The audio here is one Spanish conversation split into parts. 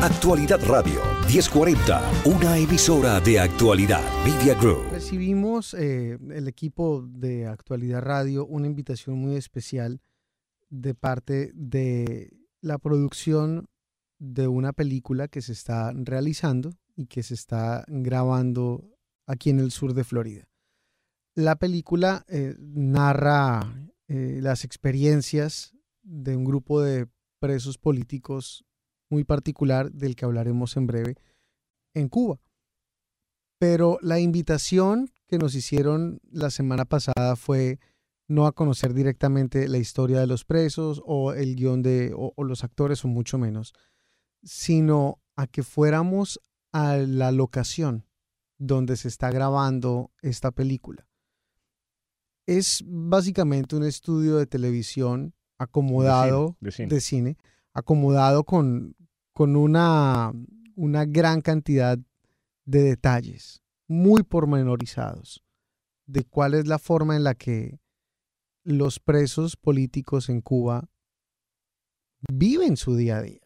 Actualidad Radio 1040, una emisora de actualidad Media Group. Recibimos eh, el equipo de Actualidad Radio una invitación muy especial de parte de la producción de una película que se está realizando y que se está grabando aquí en el sur de Florida. La película eh, narra eh, las experiencias de un grupo de presos políticos muy particular del que hablaremos en breve en Cuba. Pero la invitación que nos hicieron la semana pasada fue no a conocer directamente la historia de los presos o el guion de o, o los actores o mucho menos, sino a que fuéramos a la locación donde se está grabando esta película. Es básicamente un estudio de televisión acomodado De cine. de cine, acomodado con, con una, una gran cantidad de detalles, muy pormenorizados, de cuál es la forma en la que los presos políticos en Cuba viven su día a día,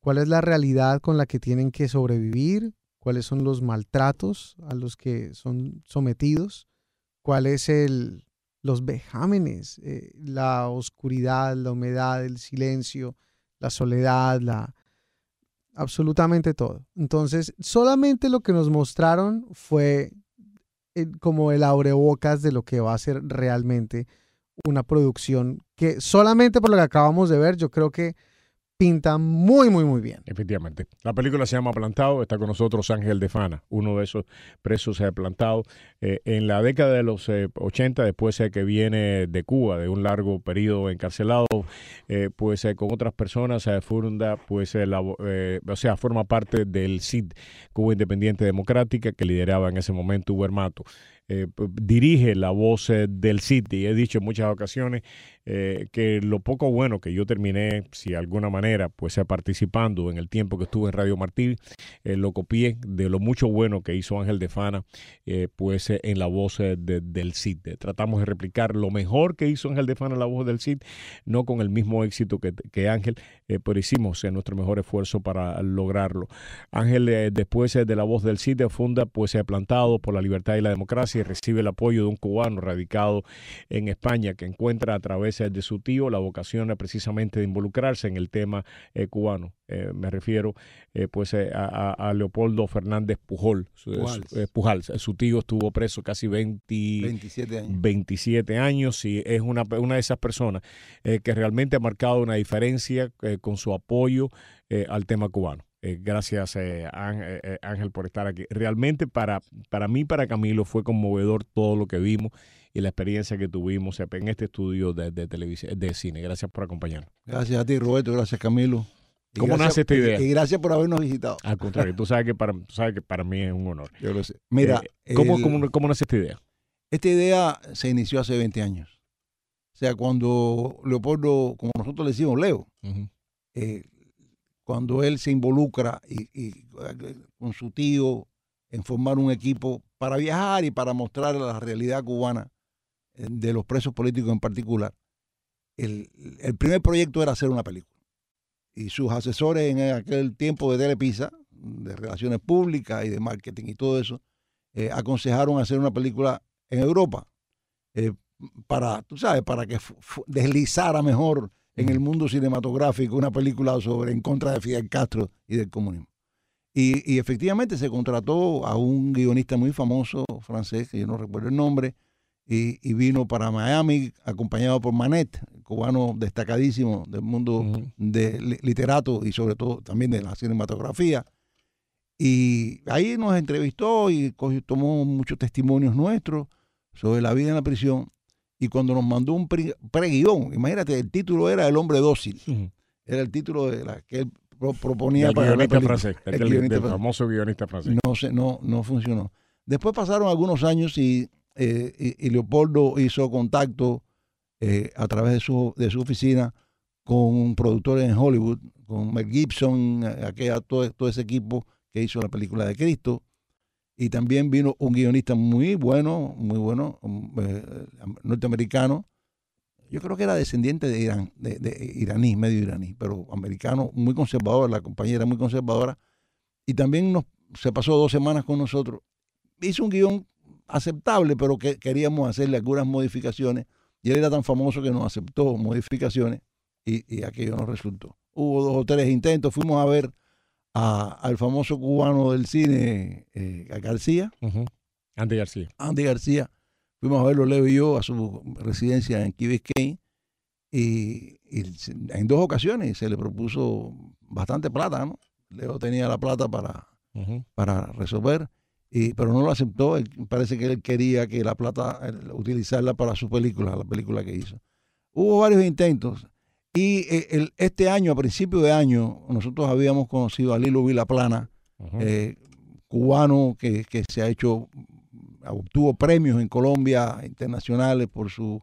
cuál es la realidad con la que tienen que sobrevivir, cuáles son los maltratos a los que son sometidos, cuál es el, los vejámenes, eh, la oscuridad, la humedad, el silencio, la soledad, la absolutamente todo. Entonces, solamente lo que nos mostraron fue eh, como el abrebocas de lo que va a ser realmente una producción que solamente por lo que acabamos de ver, yo creo que pinta muy, muy, muy bien. Efectivamente. La película se llama Plantado. Está con nosotros Ángel de Fana, uno de esos presos eh, plantados. Eh, en la década de los eh, 80, después eh, que viene de Cuba, de un largo periodo encarcelado, eh, pues eh, con otras personas eh, funda, pues, la- o sea, forma parte del CID, Cuba Independiente Democrática, que lideraba en ese momento Hugo Mato. Eh, dirige la voz eh, del CID y he dicho en muchas ocasiones eh, que lo poco bueno que yo terminé, si de alguna manera, pues eh, participando en el tiempo que estuve en Radio Martí, eh, lo copié de lo mucho bueno que hizo Ángel de Fana, pues en la voz de- del CID. Tratamos de replicar lo mejor que hizo Ángel de Fana en la voz del CID, no con el mismo éxito que, Ángel, pero hicimos nuestro mejor esfuerzo para lograrlo. Ángel, después de la voz del CID, funda, pues se ha plantado por la libertad y la democracia y recibe el apoyo de un cubano radicado en España que encuentra a través de su tío la vocación precisamente de involucrarse en el tema eh, cubano. Eh, me refiero eh, pues eh, a, Leopoldo Fernández Pujol, su, Pujals. su- Pujals. Su tío estuvo preso casi 20, 27 años. 27 años y es una, una de esas personas que realmente ha marcado una diferencia con su apoyo al tema cubano. Eh, gracias eh, eh, Ángel por estar aquí. Realmente para, para mí, para Camilo, fue conmovedor todo lo que vimos y la experiencia que tuvimos en este estudio de, de televisión, de cine. Gracias por acompañarnos. Gracias a ti, Roberto. Gracias, Camilo. Y ¿Cómo gracias- nace esta idea? Y gracias por habernos visitado. Al contrario, tú sabes que para, tú sabes que para mí es un honor. Yo lo sé. Mira, ¿cómo, el- cómo, cómo nace esta idea? esta idea se inició hace 20 años. O sea, cuando Leopoldo, como nosotros le decimos, Leo, eh, cuando él se involucra y, eh, con su tío en formar un equipo para viajar y para mostrar la realidad cubana eh, de los presos políticos en particular, el, primer proyecto era hacer una película. Y sus asesores en aquel tiempo de Telepisa, de relaciones públicas y de marketing y todo eso, eh, aconsejaron hacer una película en Europa para, tú sabes, para que deslizara mejor en el mundo cinematográfico una película sobre en contra de Fidel Castro y del comunismo. Y, y efectivamente se contrató a un guionista muy famoso francés, que yo no recuerdo el nombre, y, y vino para Miami acompañado por Manet, cubano destacadísimo del mundo Ujú. de li- literato y sobre todo también de la cinematografía. Y ahí nos entrevistó y tomó muchos testimonios nuestros sobre la vida en la prisión. Y cuando nos mandó un pre- preguión, imagínate, el título era El hombre dócil. Era el título de la que él pro- proponía Del para la guionista película. francés, El del, guionista del francés. famoso guionista francés. No, se, no, no funcionó. Después pasaron algunos años y, eh, y- y Leopoldo hizo contacto eh, a través de su, de su oficina con productores en Hollywood, con Mel Gibson, eh, aquella, todo, todo ese equipo que hizo la película de Cristo. Y también vino un guionista muy bueno, muy bueno, um, eh, norteamericano, yo creo que era descendiente de Irán, de, de iraní, medio iraní, pero americano, muy conservador, la compañera muy conservadora, y también nos, se pasó dos semanas con nosotros. Hizo un guion aceptable, pero que queríamos hacerle algunas modificaciones, y él era tan famoso que nos aceptó modificaciones, y, y aquello no resultó. Hubo dos o tres intentos, fuimos a ver a- al famoso cubano del cine, eh, a García. Andy García. Andy García. Fuimos a verlo, Leo y yo, a su residencia en Key Biscayne. Y, en dos ocasiones se le propuso bastante plata, ¿no? Leo tenía la plata para, para resolver, y, pero no lo aceptó. Él- parece que él quería que la plata, eh, utilizarla para su película, la película que hizo. Hubo varios intentos. Y eh, el- este año, a principio de año, nosotros habíamos conocido a Lilo Vilaplana, eh, cubano que, que se ha hecho, obtuvo premios en Colombia internacionales por su-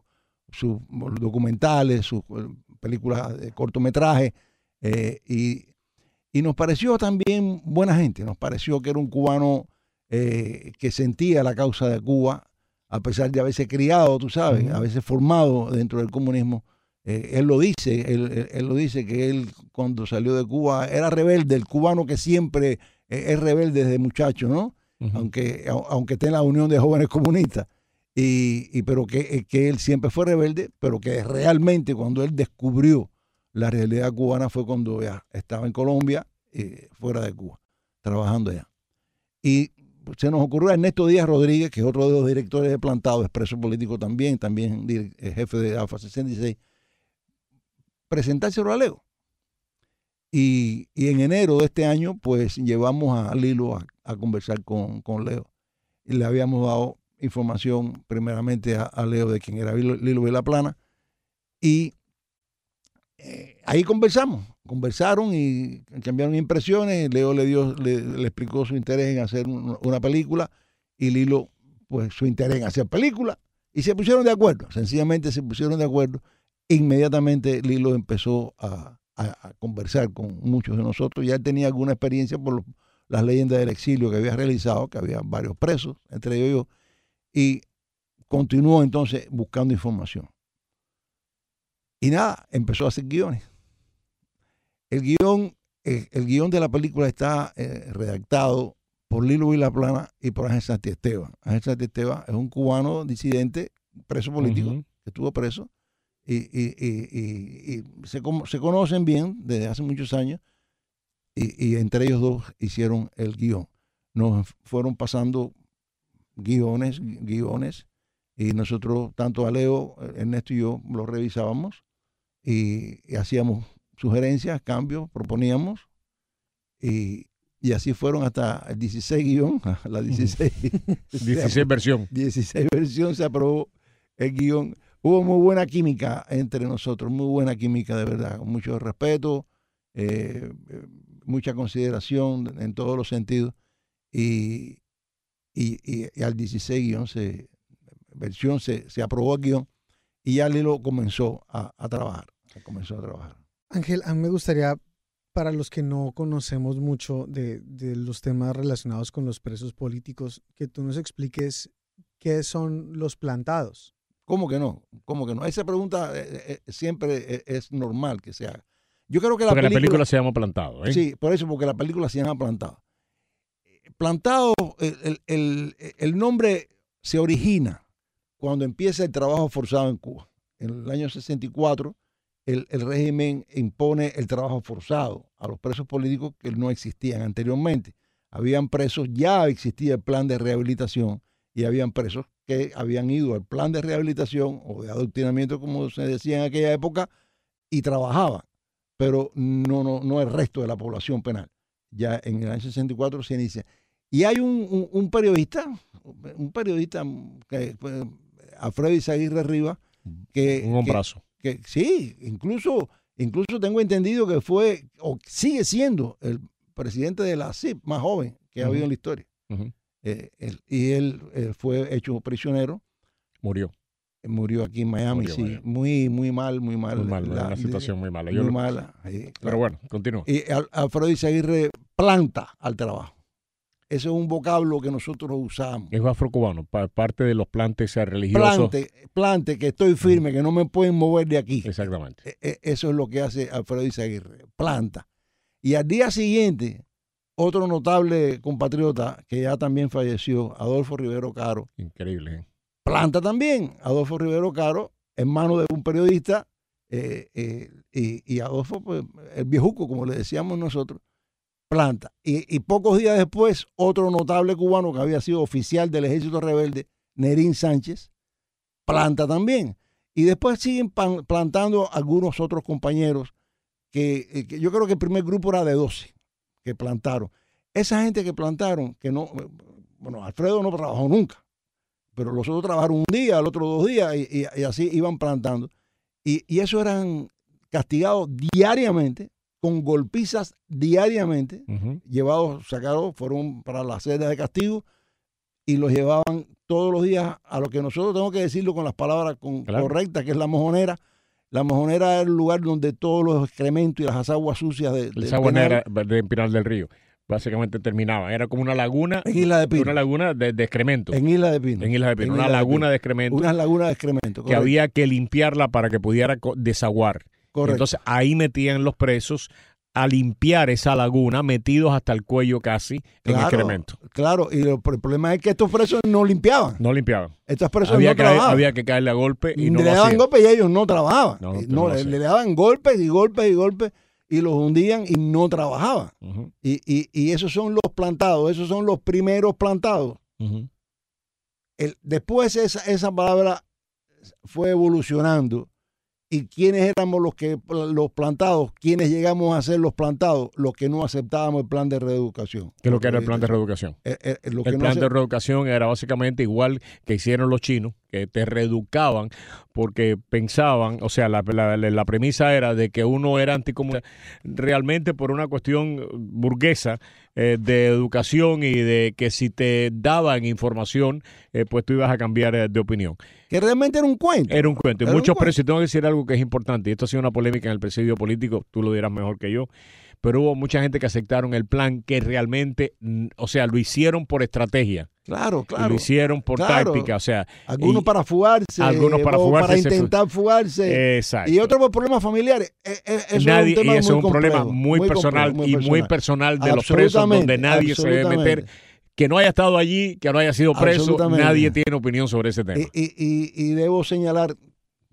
sus documentales, sus eh, películas de cortometraje, eh, y, y nos pareció también buena gente, nos pareció que era un cubano eh, que sentía la causa de Cuba, a pesar de haberse criado, tú sabes, Ujú. haberse formado dentro del comunismo. Eh, él lo dice, él, él- él lo dice que él cuando salió de Cuba era rebelde, el cubano que siempre eh, es rebelde desde muchacho, ¿no? Aunque, au- aunque esté en la Unión de Jóvenes Comunistas. Y, y pero que, eh, que él siempre fue rebelde, pero que realmente cuando él descubrió la realidad cubana fue cuando ya estaba en Colombia, eh, fuera de Cuba, trabajando allá. Y se nos ocurrió a Ernesto Díaz Rodríguez, que es otro de los directores de Plantado, expreso político también, también jefe de AFA 66, presentárselo a Leo. Y, y en enero de este año, pues llevamos a Lilo a, conversar con, con Leo. Y le habíamos dado información primeramente a, Leo de quién era Lilo, Lilo Vilaplana. Y eh, ahí conversamos, conversaron y cambiaron impresiones. Leo le dio, le, explicó su interés en hacer un- una película y Lilo, pues su interés en hacer película. Y se pusieron de acuerdo, sencillamente se pusieron de acuerdo. Inmediatamente Lilo empezó a, a- a conversar con muchos de nosotros. Ya él tenía alguna experiencia por los- las leyendas del exilio que había realizado, que había varios presos, entre ellos yo, y continuó entonces buscando información. Y nada, empezó a hacer guiones. El guion, eh, el guion de la película está eh, redactado por Lilo Vilaplana y por Ángel Santiesteban. Ángel Santiesteban es un cubano disidente, preso político, que estuvo preso, y, y- y- y- se, se conocen bien desde hace muchos años, y, entre ellos dos hicieron el guion. Nos fueron pasando guiones, gui- guiones, y nosotros, tanto a Leo, Ernesto y yo, lo revisábamos y, y hacíamos sugerencias, cambios, proponíamos, y, y así fueron hasta el 16 guion, la 16, 16 versión. 16 versión se aprobó el guion. Hubo muy buena química entre nosotros, muy buena química de verdad, mucho respeto, eh, eh, mucha consideración en todos los sentidos. Y, y, y- al 16 guion se, versión se, se aprobó el guion y ya Lilo comenzó a, a trabajar. Comenzó a trabajar. Ángel, a mí me gustaría, para los que no conocemos mucho de, de los temas relacionados con los presos políticos, que tú nos expliques qué son los plantados. ¿Cómo que no? ¿Cómo que no? Esa pregunta eh, eh, siempre eh, es normal que se haga. Yo creo que la Porque la película, película se llama Plantado. ¿eh? Sí, por eso, porque la película se llama Plantado. Plantado, el, el- el- el nombre se origina cuando empieza el trabajo forzado en Cuba. En el año 64, el, el régimen impone el trabajo forzado a los presos políticos que no existían anteriormente. Habían presos, ya existía el plan de rehabilitación y habían presos que habían ido al plan de rehabilitación o de adoctrinamiento, como se decía en aquella época, y trabajaban pero no, no, no el resto de la población penal. Ya en el año 64 se inicia. Y hay un, un- un periodista, un periodista que fue Alfredo Izaguirre Rivas, que, Un hombrazo. que sí, incluso, incluso tengo entendido que fue o sigue siendo el presidente de la CIP más joven que ha habido en la historia. Eh, él- y él eh, fue hecho prisionero, Murió. murió aquí en Miami, Murió, sí, Miami. muy, muy mal, muy mal. Muy mal, la- una situación muy mala. Yo muy lo- mala. sí, Pero bueno, continúa. Y Al- Alfredo Izaguirre planta al trabajo. ese es un vocablo que nosotros usamos. Es afrocubano, pa- parte de los plantes religiosos. Plante, plante, que estoy firme, que no me pueden mover de aquí. Exactamente. E- e- Eso es lo que hace Alfredo Izaguirre, planta. Y al día siguiente, otro notable compatriota que ya también falleció, Adolfo Rivero Caro, Increíble. ¿eh? planta también. Adolfo Rivero Caro, hermano de un periodista, eh, eh, y, y Adolfo, pues, el viejuco, como le decíamos nosotros, planta. Y, y pocos días después, otro notable cubano que había sido oficial del ejército rebelde, Nerín Sánchez, planta también. Y después siguen plantando algunos otros compañeros que, eh, que yo creo que el primer grupo era de 12 que plantaron. Esa gente que plantaron, que no, bueno, Alfredo no trabajó nunca, pero los otros trabajaron un día, el otro dos días, y, y- y así iban plantando. Y, y eso eran castigados diariamente, con golpizas diariamente, llevados, sacados, fueron para las sedes de castigo y los llevaban todos los días a lo que nosotros tenemos que decirlo con las palabras con- Claro. correctas, que es la mojonera. La mojonera es el lugar donde todos los excrementos y las aguas sucias de, del Esa penal- de Pinar del Río. Básicamente terminaba. Era como una laguna, en Isla de Pino. una laguna de, de excremento. En Isla de Pino. En Isla de Pino. En Una Isla de laguna Pino. de excremento Unas lagunas de excremento. que había que limpiarla para que pudiera desaguar. correcto. Entonces ahí metían los presos a limpiar esa laguna, metidos hasta el cuello casi en Claro. excremento. Claro, y lo- el problema es que estos presos no limpiaban. No limpiaban. Estas personas Había no que, trabajaban. había que caerle a golpe y no le lo daban golpes y ellos no trabajaban. No, lo le, daban golpes y golpes y golpes y los hundían y no trabajaban. Y, y, y esos son los plantados, esos son los primeros plantados. El- después esa, esa palabra fue evolucionando. ¿Y quiénes éramos los que los plantados? ¿Quiénes llegamos a ser los plantados? Los que no aceptábamos el plan de reeducación. ¿Qué es lo que era el plan de reeducación? Eh, eh, que El no plan de reeducación era básicamente igual que hicieron los chinos, que te reeducaban porque pensaban, o sea, la, la- la premisa era de que uno era anticomunista realmente por una cuestión burguesa eh, de educación y de que si te daban información, eh, pues tú ibas a cambiar eh, de opinión. que realmente era un cuento. Era un cuento. Y muchos presos, tengo que decir algo que es importante, y esto ha sido una polémica en el presidio político, tú lo dirás mejor que yo, pero hubo mucha gente que aceptaron el plan que realmente, o sea, lo hicieron por estrategia, Claro, claro. lo hicieron por claro. táctica, o sea, Algunos y- para fugarse, algunos para fugarse, para intentar fugarse. exacto. Y otros por problemas familiares. Eh, eh, eso Nadie, es un tema y eso muy es un problema muy, personal complejo, y muy personal de los presos, donde nadie se debe meter. Que no haya estado allí, que no haya sido preso, nadie tiene opinión sobre ese tema. Y, y- y- y debo señalar,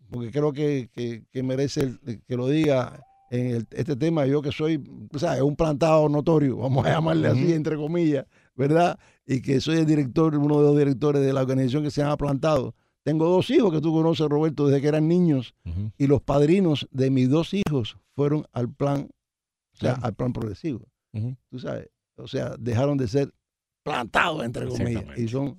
porque creo que, que- que merece el- que lo diga en el- este tema, yo que soy, sabes, un plantado notorio, vamos a llamarle así, entre comillas, ¿verdad? Y que soy el director, uno de los directores de la organización que se llama Plantado. Tengo dos hijos que tú conoces, Roberto, desde que eran niños, y los padrinos de mis dos hijos fueron al plan, o sea, al plan progresivo. Ujú. Tú sabes, o sea, dejaron de ser plantados, entre comillas, y son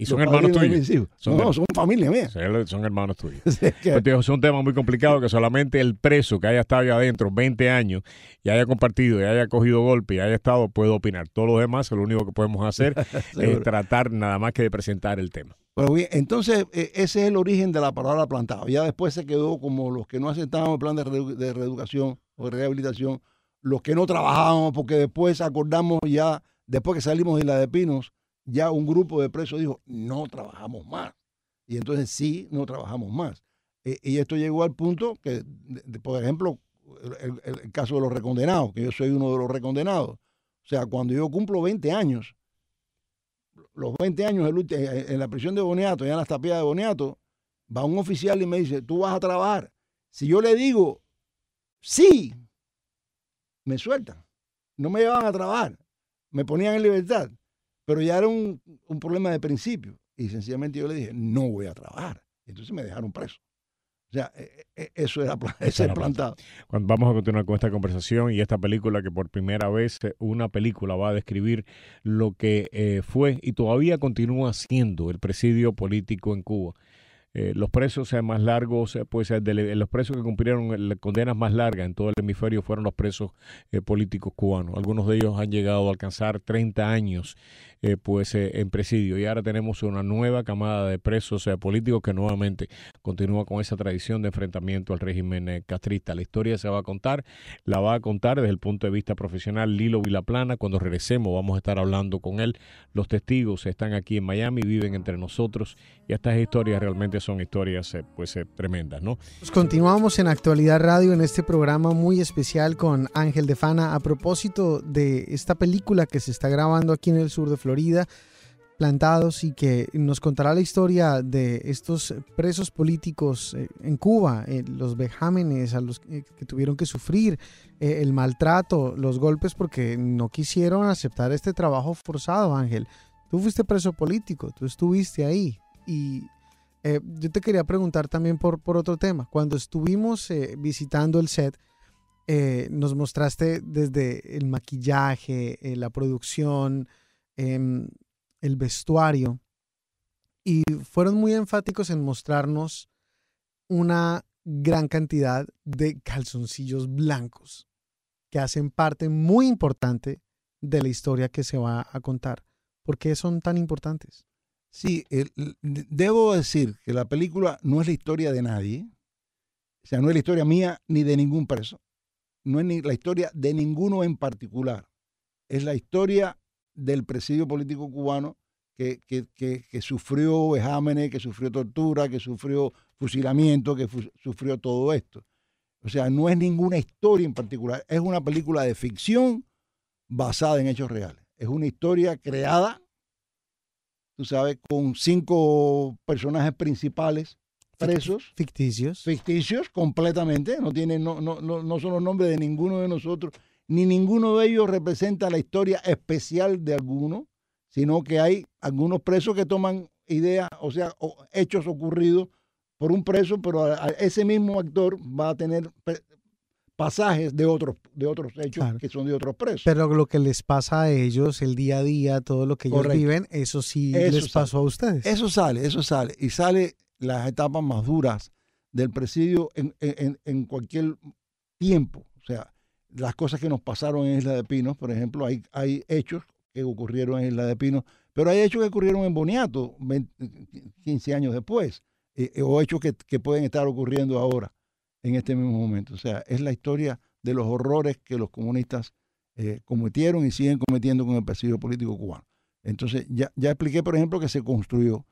Y son hermanos tuyos. Son no, son familia mía. Son hermanos tuyos. Es un tema muy complicado que solamente el preso que haya estado ahí adentro 20 años y haya compartido y haya cogido golpe y haya estado puede opinar. Todos los demás, lo único que podemos hacer es tratar nada más que de presentar el tema. Pues bien, entonces eh, ese es el origen de la palabra plantado. Ya después se quedó como los que no aceptábamos el plan de, de reeducación o de rehabilitación, los que no trabajábamos, porque después acordamos ya, después que salimos de la de Pinos, ya un grupo de presos dijo, no trabajamos más. Y entonces sí, no trabajamos más. Eh, y esto llegó al punto que, por ejemplo, el, caso de los recondenados, que yo soy uno de los recondenados. O sea, cuando yo cumplo 20 años, los 20 años eh, en la prisión de Boniato, ya en las tapias de Boniato, va un oficial y me dice, tú vas a trabajar. Si yo le digo, sí, me sueltan. No me llevaban a trabajar. Me ponían en libertad. Pero ya era un, un problema de principio. Y sencillamente yo le dije, no voy a trabajar. Entonces me dejaron preso. O sea, eh, eh, eso era, ese era plantado. Cuando vamos a continuar con esta conversación y esta película que por primera vez eh, una película va a describir lo que eh, fue y todavía continúa siendo el presidio político en Cuba. Eh, los presos más largos, pues los presos que cumplieron las condenas más largas en todo el hemisferio fueron los presos políticos cubanos. Algunos de ellos han llegado a alcanzar 30 años pues en presidio y ahora tenemos una nueva camada de presos políticos que nuevamente continúa con esa tradición de enfrentamiento al régimen castrista. La historia se va a contar, la va a contar desde el punto de vista profesional Lilo Vilaplana. Cuando regresemos vamos a estar hablando con él. Los testigos están aquí en Miami, viven entre nosotros y estas historias realmente son historias eh, pues eh, tremendas, ¿no? Pues continuamos en Actualidad Radio en este programa muy especial con Ángel de Fana a propósito de esta película que se está grabando aquí en el sur de Florida plantados y que nos contará la historia de estos presos políticos eh, en Cuba, los vejámenes a los que tuvieron que sufrir, el maltrato, los golpes porque no quisieron aceptar este trabajo forzado, Ángel. Tú fuiste preso político, tú estuviste ahí y eh, yo te quería preguntar también por, por otro tema. Cuando estuvimos eh, visitando el set, eh, nos mostraste desde el maquillaje, la producción, em, el vestuario, y fueron muy enfáticos en mostrarnos una gran cantidad de calzoncillos blancos que hacen parte muy importante de la historia que se va a contar. ¿Por qué son tan importantes? Sí, debo decir que la película no es la historia de nadie, o sea, no es la historia mía ni de ningún preso, no es ni la historia de ninguno en particular, es la historia del presidio político cubano que, que, sufrió vejámenes, que sufrió tortura, que sufrió fusilamiento, que sufrió todo esto. O sea, no es ninguna historia en particular, es una película de ficción basada en hechos reales. Es una historia creada tú sabes, con cinco personajes principales presos. Ficticios. Ficticios, completamente. No, tienen, no, no, no, son los nombres de ninguno de nosotros, ni ninguno de ellos representa la historia especial de alguno, sino que hay algunos presos que toman ideas, o sea, hechos ocurridos por un preso, pero ese mismo actor va a tener pasajes de otros, de otros hechos que son de otros presos. Pero lo que les pasa a ellos, el día a día, todo lo que ellos viven, eso sí les pasó a ustedes. Eso sale, eso sale. Y sale las etapas más duras del presidio en, en, cualquier tiempo. O sea, las cosas que nos pasaron en Isla de Pinos, por ejemplo, hay, hay hechos que ocurrieron en Isla de Pinos, pero hay hechos que ocurrieron en Boniato 15 años después, eh, eh, o hechos que, que pueden estar ocurriendo ahora en este mismo momento. O sea, es la historia de los horrores que los comunistas eh, cometieron y siguen cometiendo con el presidio político cubano. Entonces, ya, ya expliqué, por ejemplo, que se construyó.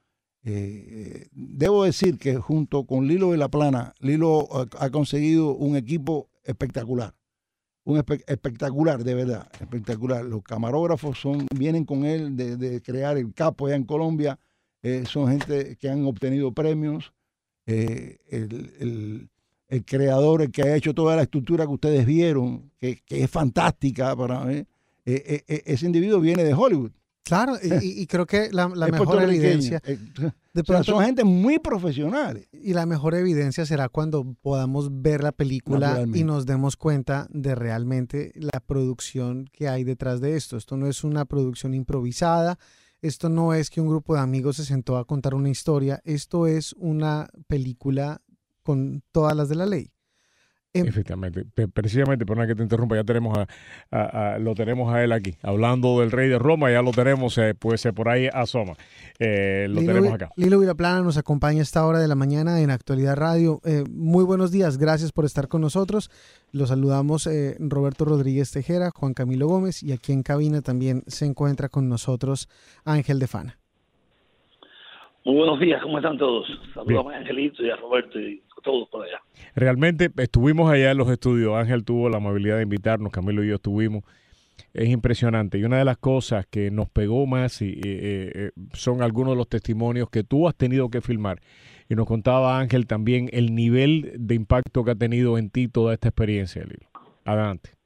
Eh, debo decir que junto con Lilo de la Plana, Lilo ha, conseguido un equipo espectacular. Un espectacular, de verdad, espectacular. Los camarógrafos son, vienen con él de, crear el capo allá en Colombia. Eh, son gente que han obtenido premios. el creador, el que ha hecho toda la estructura que ustedes vieron, que, es fantástica para mí, eh, eh, ese individuo viene de Hollywood. Claro, y, creo que la, mejor evidencia. Eh, de son gente muy profesionales. Y la mejor evidencia será cuando podamos ver la película y nos demos cuenta de realmente la producción que hay detrás de esto. Esto no es una producción improvisada. Esto no es que un grupo de amigos se sentó a contar una historia. Esto es una película con todas las de la ley. Em, Efectivamente, precisamente, por que te interrumpa, ya tenemos a, lo tenemos a él aquí, hablando del rey de Roma, ya lo tenemos, eh, pues eh, por ahí asoma, eh, lo tenemos acá. Lilo Vilaplana nos acompaña a esta hora de la mañana en Actualidad Radio. muy buenos días, gracias por estar con nosotros. Los saludamos Roberto Rodríguez Tejera, Juan Camilo Gómez y aquí en cabina también se encuentra con nosotros Ángel de Fana. Muy buenos días, ¿cómo están todos? Saludos a Angelito y a Roberto y Realmente estuvimos allá en los estudios, Ángel tuvo la amabilidad de invitarnos, Camilo y yo estuvimos. Es impresionante y una de las cosas que nos pegó más y, son algunos de los testimonios que tú has tenido que filmar. Y nos contaba Ángel también el nivel de impacto que ha tenido en ti toda esta experiencia, Lilo. Adelante.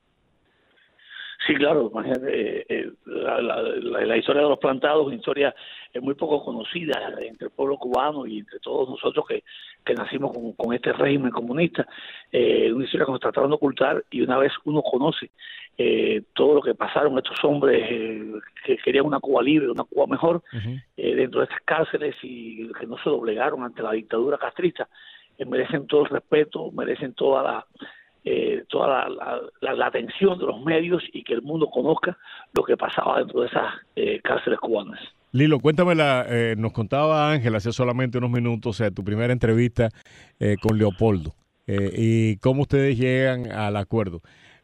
Sí, claro, imagínate, eh, la, historia de los plantados, una historia muy poco conocida entre el pueblo cubano y entre todos nosotros que, que nacimos con, este régimen comunista. Eh, una historia que nos trataron de ocultar y una vez uno conoce eh, todo lo que pasaron estos hombres eh, que querían una Cuba libre, una Cuba mejor, dentro de estas cárceles y que no se doblegaron ante la dictadura castrista, merecen todo el respeto, merecen toda la eh, toda la, atención de los medios y que el mundo conozca lo que pasaba dentro de esas eh, cárceles cubanas. Lilo, cuéntame, la, eh, nos contaba Ángel hace solamente unos minutos o tu primera entrevista con Leopoldo y cómo ustedes llegan al acuerdo.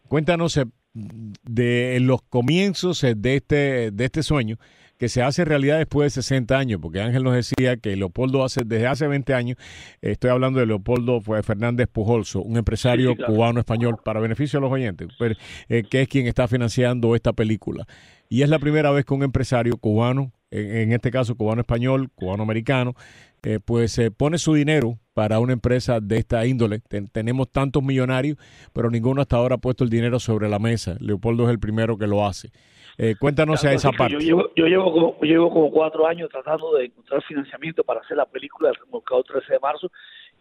Cuéntanos de los comienzos de este, de este sueño que se hace realidad después de 60 años, porque Ángel nos decía que Leopoldo hace desde hace 20 años, estoy hablando de Leopoldo Fernández Pujolso, un empresario cubano-español, para beneficio de los oyentes, eh, que es quien está financiando esta película. Y es la primera vez que un empresario cubano, en, este caso cubano-español, cubano-americano, eh, pues se pone su dinero para una empresa de esta índole. tenemos tantos millonarios, pero ninguno hasta ahora ha puesto el dinero sobre la mesa. Leopoldo es el primero que lo hace. Eh, cuéntanos a esa parte. Yo llevo, como, llevo como cuatro años tratando de encontrar financiamiento para hacer la película del remolcado 13 de marzo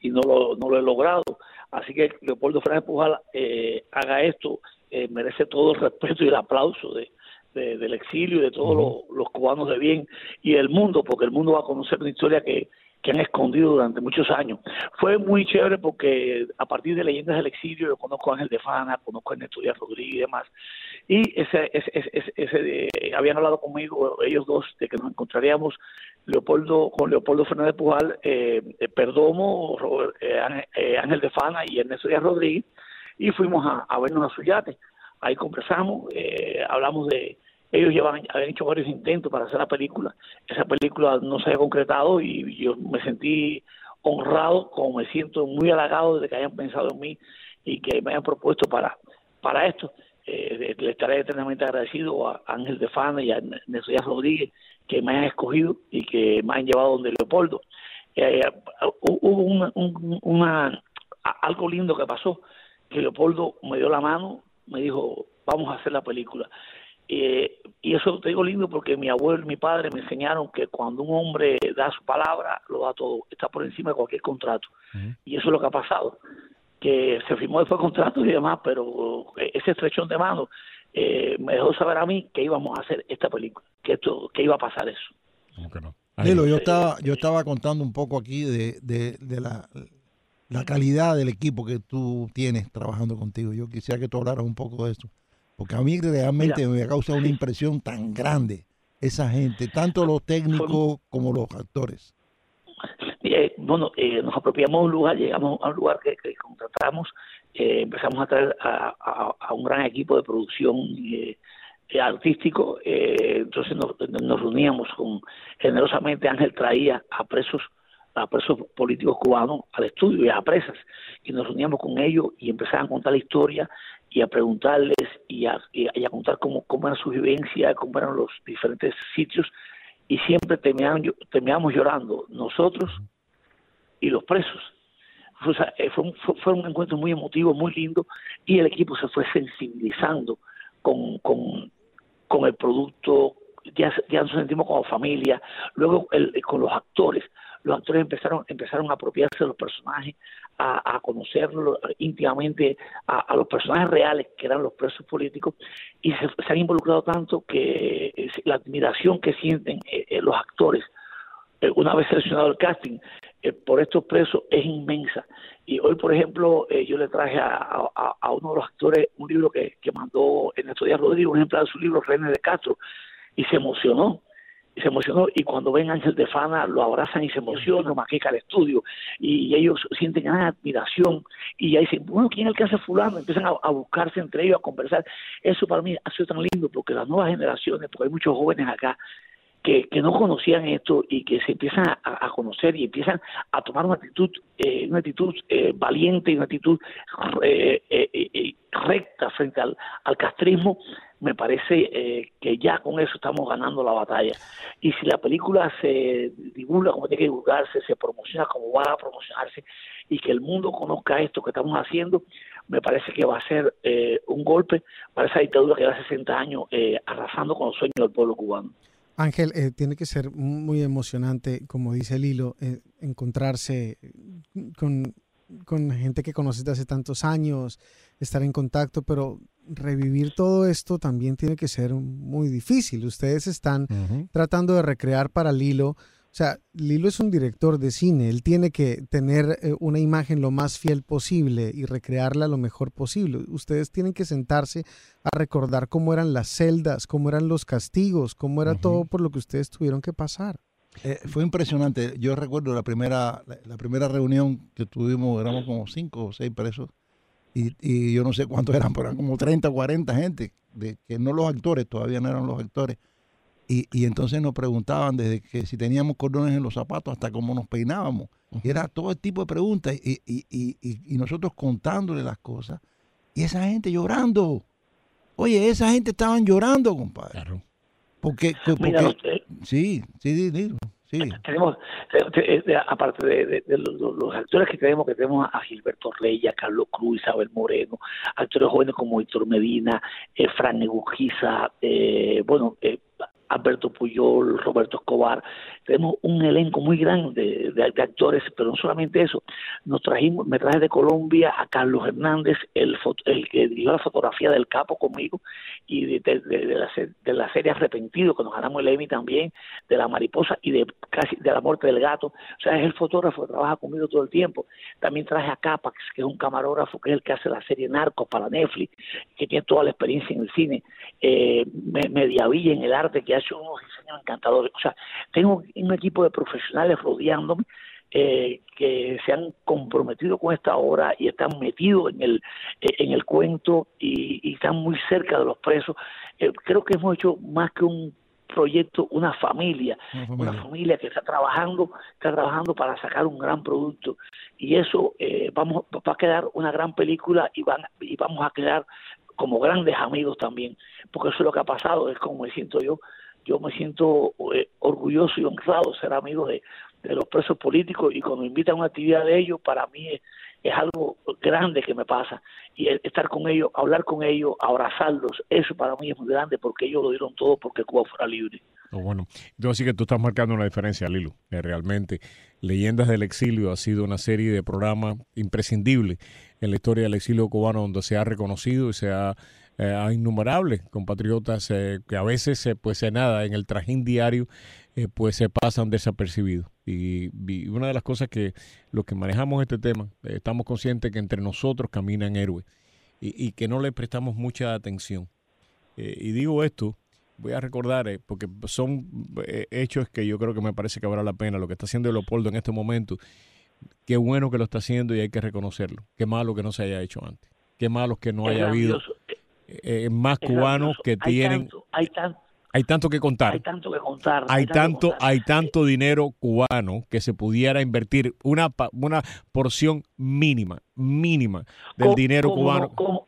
y no lo, no lo he logrado. Así que Leopoldo Fernández Pujal eh, haga esto, eh, merece todo el respeto y el aplauso de, del exilio y de todos los, los cubanos de bien y del mundo, porque el mundo va a conocer una historia que, que han escondido durante muchos años. Fue muy chévere porque a partir de Leyendas del Exilio yo conozco a Ángel de Fana, conozco a Ernesto Díaz Rodríguez y demás, y ese, ese, ese, habían hablado conmigo ellos dos de que nos encontraríamos Leopoldo con Leopoldo Fernández Pujal, eh, eh Perdomo, eh, eh, Ángel de Fana y Ernesto Díaz Rodríguez, y fuimos a, a vernos a su yate. Ahí conversamos, hablamos de ellos llevan, habían hecho varios intentos para hacer la película. Esa película no se había concretado y yo me sentí honrado, como me siento muy halagado de que hayan pensado en mí y que me hayan propuesto para, para esto. Eh, le estaré eternamente agradecido a Ángel de Fana y a Nelson Rodríguez que me hayan escogido y que me hayan llevado donde Leopoldo. Eh, hubo una, algo lindo que pasó, que Leopoldo me dio la mano, me dijo, vamos a hacer la película. Eh, y eso te digo lindo porque mi abuelo y mi padre me enseñaron que cuando un hombre da su palabra, lo da todo, está por encima de cualquier contrato. Y eso es lo que ha pasado, que se firmó después contrato y demás, pero ese estrechón de mano eh, me dejó saber a mí que íbamos a hacer esta película, que esto, que iba a pasar eso. yo estaba, yo estaba contando un poco aquí de, de, de la, la calidad del equipo que tú tienes trabajando contigo. Yo quisiera que tú hablaras un poco de eso. Porque a mí realmente me causa una impresión tan grande esa gente, tanto los técnicos como los actores. Eh, bueno, eh, nos apropiamos de un lugar, llegamos a un lugar que, contratamos, eh, empezamos a traer a, un gran equipo de producción artístico, entonces nos, nos, reuníamos con, generosamente Ángel traía a presos a presos políticos cubanos al estudio y a presas y nos reuníamos con ellos y empezaban a contar la historia y a preguntarles y a, y a contar cómo, cómo era su vivencia, cómo eran los diferentes sitios y siempre terminábamos llorando nosotros y los presos. Eh, fue, fue, un encuentro muy emotivo, muy lindo y el equipo se fue sensibilizando con, con, con el producto, ya, ya nos sentimos como familia, luego el, con los actores, los actores empezaron, empezaron a apropiarse de los personajes, a, a conocerlos íntimamente, a, los personajes reales que eran los presos políticos, y se, han involucrado tanto que la admiración que sienten eh, eh, los actores eh, una vez seleccionado el casting por estos presos es inmensa. Y hoy, por ejemplo, yo le traje a, a, uno de los actores un libro que, que mandó en estos Rodrigo, un ejemplar de su libro, René de Castro, y se emocionó se emocionó y cuando ven a Ángel de Fana lo abrazan y se emocionan, maquica el estudio y, ellos sienten admiración y ya dicen, bueno, ¿quién es el que hace fulano? Empiezan a, buscarse entre ellos, a conversar. Eso para mí ha sido tan lindo porque las nuevas generaciones, porque hay muchos jóvenes acá que, no conocían esto y que se empiezan a, conocer y empiezan a tomar una actitud, eh, una actitud eh, valiente y una actitud eh, recta frente al, castrismo, me parece eh, que ya con eso estamos ganando la batalla. Y si la película se divulga como tiene que divulgarse, se promociona como va a promocionarse y que el mundo conozca esto que estamos haciendo, me parece que va a ser eh, un golpe para esa dictadura que lleva 60 años eh, arrasando con los sueños del pueblo cubano. Ángel, eh, tiene que ser muy emocionante, como dice Lilo, eh, encontrarse con, con, gente que conoces de hace tantos años, estar en contacto, pero revivir todo esto también tiene que ser muy difícil. Ustedes están tratando de recrear para Lilo sea, Lilo es un director de cine, él tiene que tener eh, una imagen lo más fiel posible y recrearla lo mejor posible. Ustedes tienen que sentarse a recordar cómo eran las celdas, cómo eran los castigos, cómo era todo por lo que ustedes tuvieron que pasar. Eh, fue impresionante. Yo recuerdo la primera, la, primera reunión que tuvimos, éramos como cinco o seis presos, y, y, yo no sé cuántos eran, pero eran como 30 o 40 gente, de, que no los actores, todavía no eran los actores y, y, entonces nos preguntaban desde que si teníamos cordones en los zapatos hasta cómo nos peinábamos. Y era todo el tipo de preguntas y, y, y, nosotros contándole las cosas. Y esa gente llorando. Oye, esa gente estaban llorando, compadre. Claro. Porque, porque sí, sí, digo. Sí. Tenemos, aparte de, los, actores que tenemos, que tenemos a Gilberto Reyes, a Carlos Cruz, Isabel Moreno, actores jóvenes como Héctor Medina, eh, Fran Egujiza, eh, bueno, eh, Alberto Puyol, Roberto Escobar. Tenemos un elenco muy grande de, actores, pero no solamente eso. Nos trajimos, me traje de Colombia a Carlos Hernández, el, el que dio la fotografía del capo conmigo, y de, la, de la serie Arrepentido, que nos ganamos el Emmy también, de la mariposa y de casi de la muerte del gato. O sea, es el fotógrafo que trabaja conmigo todo el tiempo. También traje a Capax, que es un camarógrafo, que es el que hace la serie Narcos para Netflix, que tiene toda la experiencia en el cine. Eh, Mediavilla en el arte, que hecho unos diseños encantadores. O sea, tengo un equipo de profesionales rodeándome eh, que se han comprometido con esta obra y están metidos en el, eh, en el cuento y, están muy cerca de los presos. Eh, creo que hemos hecho más que un proyecto, una familia, una familia, que está trabajando, está trabajando para sacar un gran producto y eso vamos va a quedar una gran película y van y vamos a quedar como grandes amigos también, porque eso es lo que ha pasado, es como me siento yo, yo me siento eh, orgulloso y honrado de ser amigo de, los presos políticos y cuando invitan a una actividad de ellos, para mí es, algo grande que me pasa. Y estar con ellos, hablar con ellos, abrazarlos, eso para mí es muy grande porque ellos lo dieron todo porque Cuba fuera libre. Oh, bueno, yo sí que tú estás marcando una diferencia, Lilo. Eh, realmente, Leyendas del Exilio ha sido una serie de programas imprescindibles en la historia del exilio cubano donde se ha reconocido y se ha eh, a innumerables compatriotas eh, que a veces, eh, pues nada, en el trajín diario, pues se pasan desapercibidos. Y, una de las cosas que los que manejamos este tema, estamos conscientes que entre nosotros caminan héroes y, que no le prestamos mucha atención. y digo esto, voy a recordar, porque son hechos que yo creo que me parece que vale la pena. Lo que está haciendo Leopoldo en este momento, qué bueno que lo está haciendo y hay que reconocerlo. Qué malo que no se haya hecho antes. Qué malo que no haya habido eh, más cubanos que tienen... hay, tanto, hay tanto que contar. Hay tanto que contar. Hay, tanto, hay tanto dinero cubano que se pudiera invertir una, una porción mínima, mínima del dinero cubano.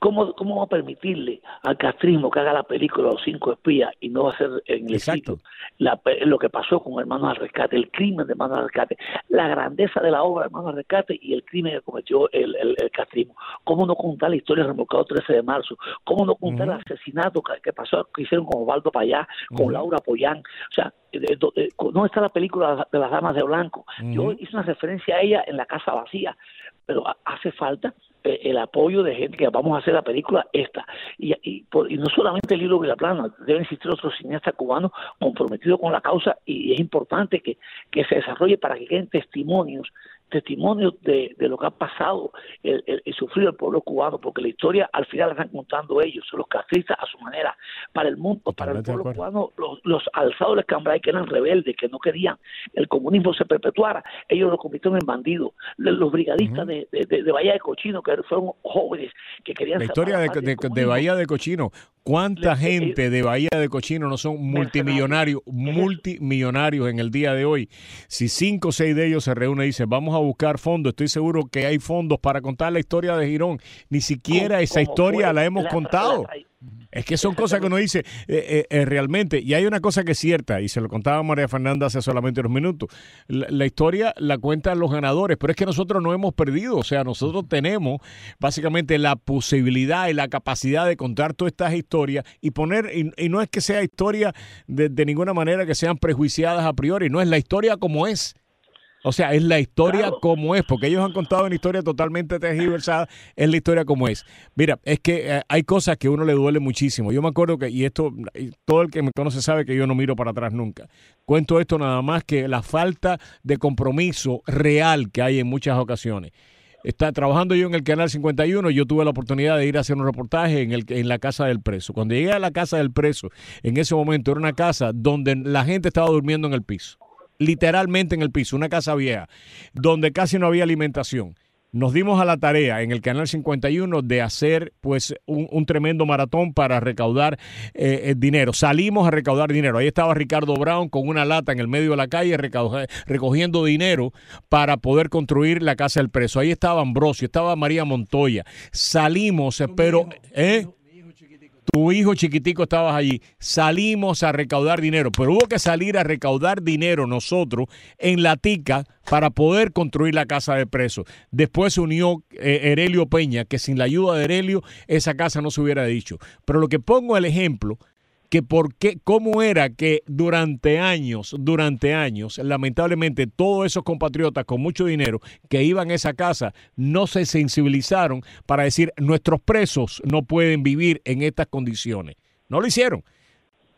¿Cómo, ¿Cómo va a permitirle al castrismo que haga la película Los Cinco Espías y no va a hacer en el Exacto. lo que pasó con Hermanos al Rescate, el crimen de Hermanos al Rescate, la grandeza de la obra de Hermanos al Rescate y el crimen que cometió el, el, castrismo? ¿Cómo no contar la historia del remolcado 13 de marzo? ¿Cómo no contar el asesinato que, pasó, que hicieron con Osvaldo Payá, con Laura Poyán? O sea, ¿dónde está la película de las Damas de Blanco? Yo hice una referencia a ella en La Casa Vacía, pero hace falta el apoyo de gente que vamos a hacer la película esta. Y, y, no solamente el hilo Vilaplana, deben existir otros cineastas cubanos comprometidos con la causa y es importante que, que se desarrolle para que queden testimonios testimonios de, de, lo que ha pasado, el, el, sufrido el pueblo cubano, porque la historia al final la están contando ellos, los castristas a su manera. Para el mundo, para el pueblo cubano, los, los alzados de Cambrai que eran rebeldes, que no querían el comunismo se perpetuara, ellos lo convirtieron en bandidos. Los brigadistas de, de, Bahía de Cochino, que fueron jóvenes que querían... La historia de, de Bahía de Cochino, ¿Cuánta gente de Bahía de Cochino no son multimillonarios, multimillonarios en el día de hoy? Si cinco o seis de ellos se reúnen y dicen, vamos a buscar fondos, estoy seguro que hay fondos para contar la historia de Girón. Ni siquiera esa historia la hemos contado. Es que son cosas que uno dice eh, eh, realmente, y hay una cosa que es cierta, y se lo contaba María Fernanda hace solamente unos minutos, la, historia la cuentan los ganadores, pero es que nosotros no hemos perdido, o sea, nosotros tenemos básicamente la posibilidad y la capacidad de contar todas estas historias y poner, y, no es que sea historia de, de ninguna manera que sean prejuiciadas a priori, no es la historia como es. O sea, es la historia como es, porque ellos han contado una historia totalmente tergiversada, es la historia como es. Mira, es que eh, hay cosas que a uno le duele muchísimo. Yo me acuerdo que, y esto, todo el que me conoce sabe que yo no miro para atrás nunca. Cuento esto nada más que la falta de compromiso real que hay en muchas ocasiones. Está trabajando yo en el canal 51, yo tuve la oportunidad de ir a hacer un reportaje en, el, en la casa del preso. Cuando llegué a la casa del preso, en ese momento era una casa donde la gente estaba durmiendo en el piso literalmente en el piso, una casa vieja, donde casi no había alimentación. Nos dimos a la tarea en el canal 51 de hacer pues un, tremendo maratón para recaudar eh, eh, dinero. Salimos a recaudar dinero. Ahí estaba Ricardo Brown con una lata en el medio de la calle recogiendo dinero para poder construir la casa del preso. Ahí estaba Ambrosio, estaba María Montoya. Salimos, pero... ¿eh? Tu hijo chiquitico estabas allí, salimos a recaudar dinero, pero hubo que salir a recaudar dinero nosotros en la tica para poder construir la casa de presos. Después se unió eh, Peña, que sin la ayuda de Herelio esa casa no se hubiera dicho. Pero lo que pongo el ejemplo que por qué, cómo era que durante años, durante años, lamentablemente todos esos compatriotas con mucho dinero que iban a esa casa no se sensibilizaron para decir nuestros presos no pueden vivir en estas condiciones. No lo hicieron.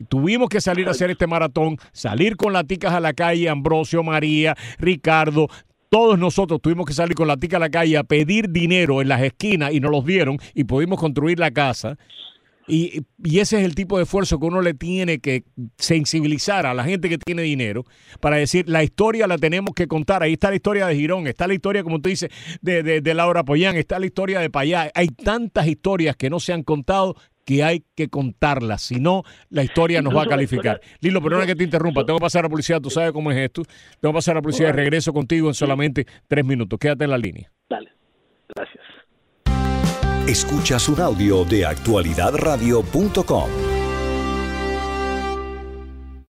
Tuvimos que salir a hacer este maratón, salir con laticas a la calle, Ambrosio, María, Ricardo, todos nosotros tuvimos que salir con la tica a la calle a pedir dinero en las esquinas y nos los dieron y pudimos construir la casa. Y, ese es el tipo de esfuerzo que uno le tiene que sensibilizar a la gente que tiene dinero para decir, la historia la tenemos que contar. Ahí está la historia de Girón, está la historia, como tú dices, de, de, Laura Poyán, está la historia de Payá. Hay tantas historias que no se han contado que hay que contarlas, si no, la historia nos va a calificar. Lilo, perdona que te interrumpa, tengo que pasar a la policía, tú sabes cómo es esto. Tengo que pasar a la policía de regreso contigo en solamente tres minutos. Quédate en la línea. Dale, gracias. Escuchas un audio de actualidadradio.com.